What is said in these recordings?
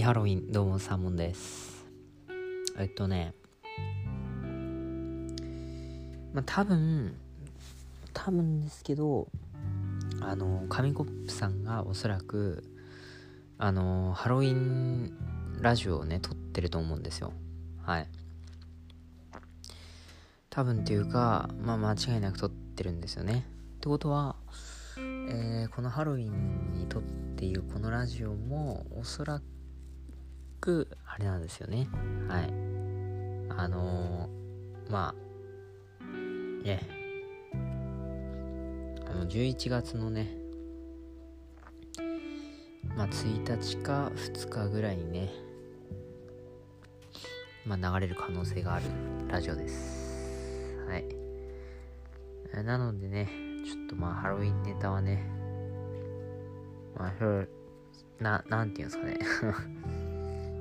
ピハロウィンどうもサーモンです。えっとね。まあ多分多分ですけどあの紙コップさんがおそらくあのハロウィンラジオをね撮ってると思うんですよ。はい。多分っていうかまあ間違いなく撮ってるんですよね。ってことはえー、このハロウィンに撮っているこのラジオもおそらくくあれなんですよね。はい。あのー、まあねあの11月のねまあ1日か2日ぐらいにねまあ流れる可能性があるラジオです。はい。なのでねちょっとまあハロウィンネタはねまあななんていうんですかね。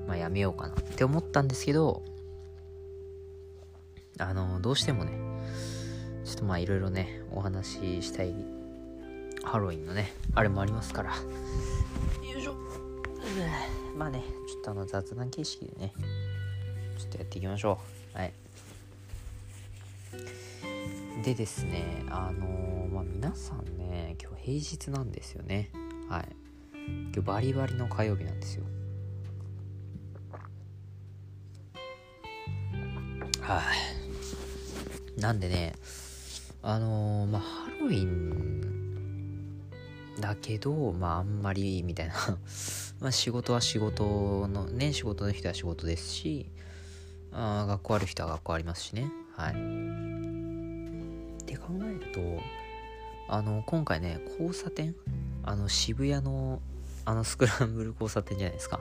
まあやめようかなって思ったんですけどあのどうしてもねちょっとまあいろいろねお話ししたいハロウィンのねあれもありますから。よいしょ。まあねちょっとあの雑談形式でねちょっとやっていきましょう。はい。でですねあの、まあ皆さんね今日平日なんですよね。はい。今日バリバリの火曜日なんですよ。はい。なんでねあのー、まあハロウィンだけどまああんまりみたいな。まあ仕事は仕事のね仕事の人は仕事ですしあ学校ある人は学校ありますしね。はい。って考えるとあの今回ね交差点？あの渋谷のあのスクランブル交差点じゃないですか。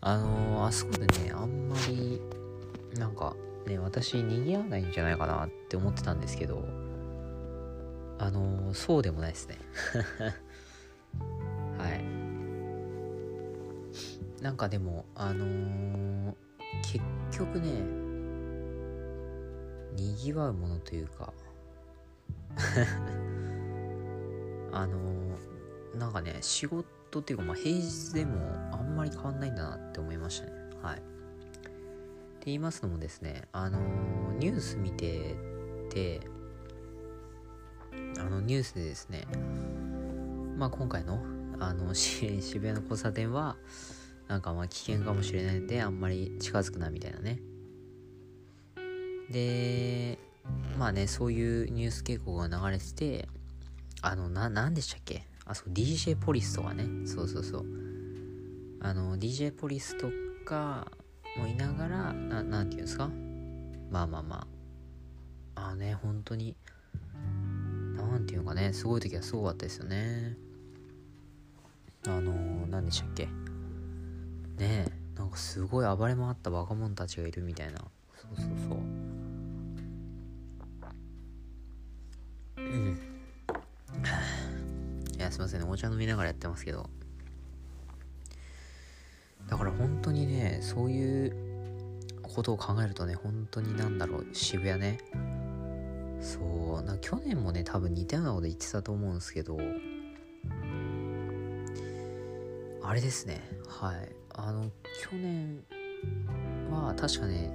あのあそこでねあんまりなんかね私賑わないんじゃないかなって思ってたんですけどあのそうでもないですね。はい。なんかでもあのー、結局ね賑わうものというか あのー、なんかね仕事っていうかまあ平日でもあんまり変わんないんだなって思いましたね。はい。って言いますのもですねあの、ニュース見ててあのニュースでですねまあ今回のあの 渋谷の交差点はなんかまあ危険かもしれないんであんまり近づくなみたいなね。でまあねそういうニュース傾向が流れててあのな何でしたっけ？あそう DJ ポリスとかね。そうそうそう。あの DJ ポリスとかもいながらななんていうんですか？まあまあまあ。ああね本当に。なんていうかねすごい時はすごかったですよね。あの何でしたっけ？ねえなんかすごい暴れ回った若者たちがいるみたいな。そうそうそう。うん。いやすいませんねお茶飲みながらやってますけど。だから本当にねそういうことを考えるとね本当になんだろう渋谷ね。そうな去年もね多分似たようなこと言ってたと思うんですけどあれですね。はい。あの去年は確かね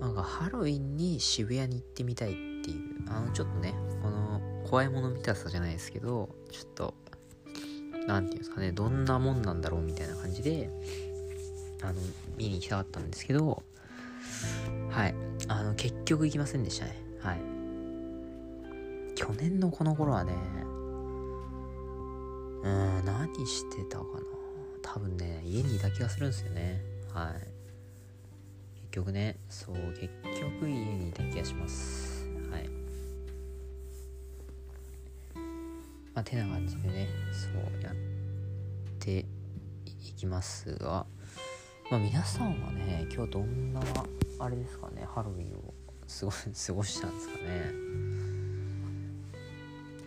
なんかハロウィンに渋谷に行ってみたいっていうあのちょっとねこの怖いもの見たさじゃないですけどちょっと何て言うんですかねどんなもんなんだろうみたいな感じであの見に行きたかったんですけどはい。あの結局行きませんでしたね。はい。去年のこの頃はねうん何してたかな。多分ね家にいた気がするんですよね。はい。結局ねそう結局家にいた気がします。まあてな感じでねそうやっていきますがまあ皆さんはね今日どんなあれですかねハロウィンを過ご過ごしたんですかね。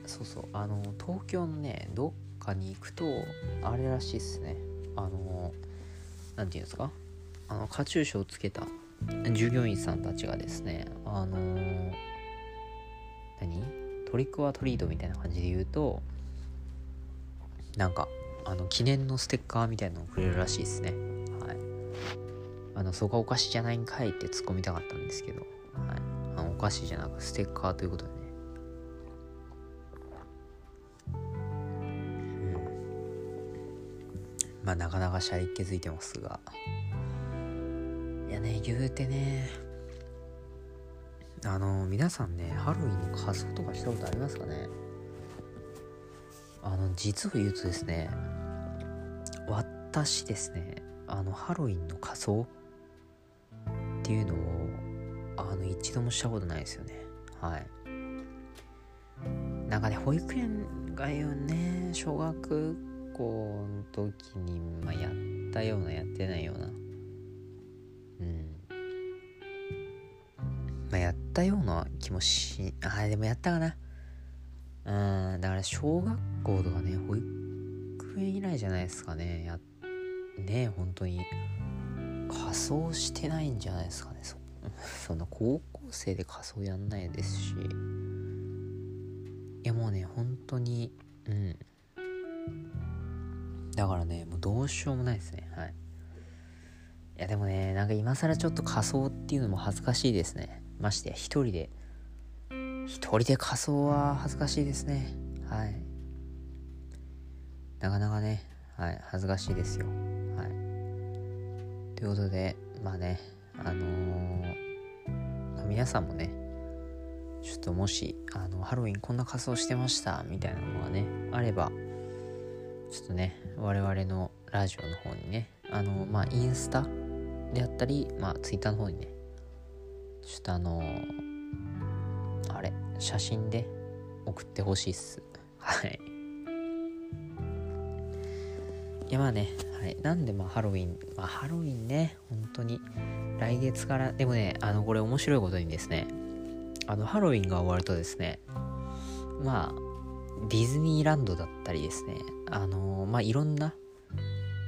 そうそうあの東京のねどっかに行くとあれらしいっすね。あの何て言うんですか？あのカチューシャをつけた従業員さんたちがですねあの何？トリックはトリートみたいな感じで言うとなんかあの記念のステッカーみたいなのをくれるらしいですね。はい。あのそこはお菓子じゃないんかいって突っ込みたかったんですけど、はい、あのお菓子じゃなくステッカーということでね。まあなかなかシャリ気づいてますが。いやね言うてねあの皆さんねハロウィンの仮装とかしたことありますかね？あの実を言うとですね私ですねあのハロウィンの仮装っていうのをあの一度もしたことないですよね。はい。なんかね保育園がよね小学校の時に、まあ、やったようなやってないようなったような気もしあでもやったかな。うんだから小学校とかね保育園以来じゃないですかね。やね本当に。仮装してないんじゃないですかね。そ そんな高校生で仮装やんないですし。いやもうね本当にうん。だからねもうどうしようもないですね。はい。いやでもねなんか今更ちょっと仮装っていうのも恥ずかしいですね。ましてや一人で。一人で仮装は恥ずかしいですね。はい。なかなかねはい恥ずかしいですよ。はい。ということでまあねあのー、皆さんもねちょっともしあのハロウィンこんな仮装してましたみたいなのがねあればちょっとね我々のラジオの方にねあのまあインスタであったりまあツイッターの方にねちょっとあのあれ？写真で送ってほしいっす。はい。いやまあね、はい、なんでまあハロウィン？まあハロウィンね。本当に。来月から。でもねあのこれ面白いことにですね。あのハロウィンが終わるとですね。まあディズニーランドだったりですね。あのまあいろんな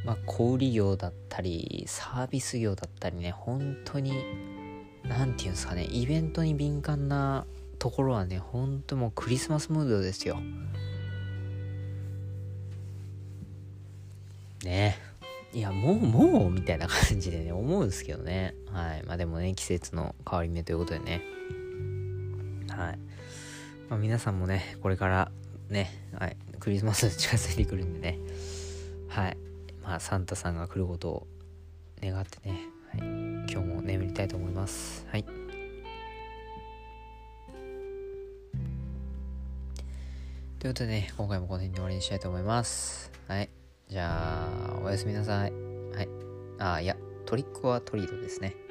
まあ小売業だったりサービス業だったりね。本当に何て言うんですかねイベントに敏感なところはねほんともうクリスマスムードですよ。ね。いやもうもうみたいな感じでね思うんですけどね。はい。まあでもね季節の変わり目ということでね。はい。まあ、皆さんもねこれからね、はい、クリスマス近づいてくるんでね。はい。まあサンタさんが来ることを願ってね、い、今日も眠りたいと思います。はい。ということでね今回もこの辺で終わりにしたいと思います。はい。じゃあおやすみなさい。はい。あいやトリックはトリートですね。